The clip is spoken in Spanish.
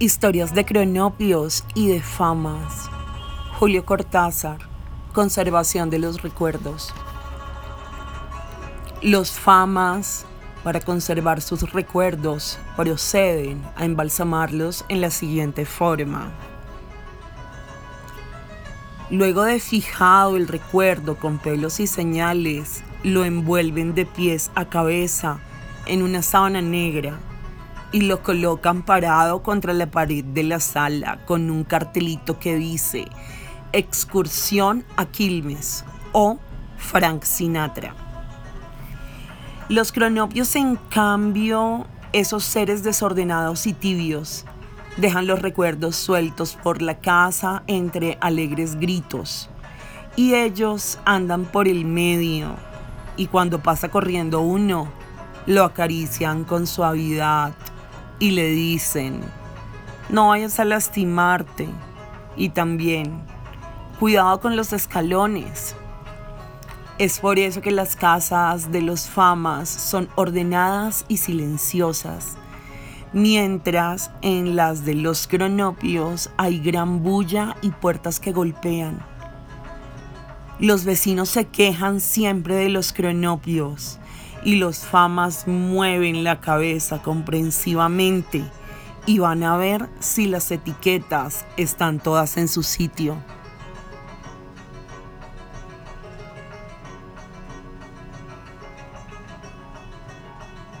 Historias de cronopios y de famas. Julio Cortázar. Conservación de los recuerdos. Los famas, para conservar sus recuerdos, proceden a embalsamarlos en la siguiente forma. Luego de fijado el recuerdo con pelos y señales, lo envuelven de pies a cabeza en una sábana negra y lo colocan parado contra la pared de la sala con un cartelito que dice Excursión a Quilmes o Frank Sinatra. Los cronopios, en cambio, esos seres desordenados y tibios, dejan los recuerdos sueltos por la casa entre alegres gritos. Y ellos andan por el medio. Y cuando pasa corriendo uno, lo acarician con suavidad y le dicen, no vayas a lastimarte. Y también, cuidado con los escalones. Es por eso que las casas de los famas son ordenadas y silenciosas, mientras en las de los cronopios hay gran bulla y puertas que golpean. Los vecinos se quejan siempre de los cronopios y los famas mueven la cabeza comprensivamente y van a ver si las etiquetas están todas en su sitio.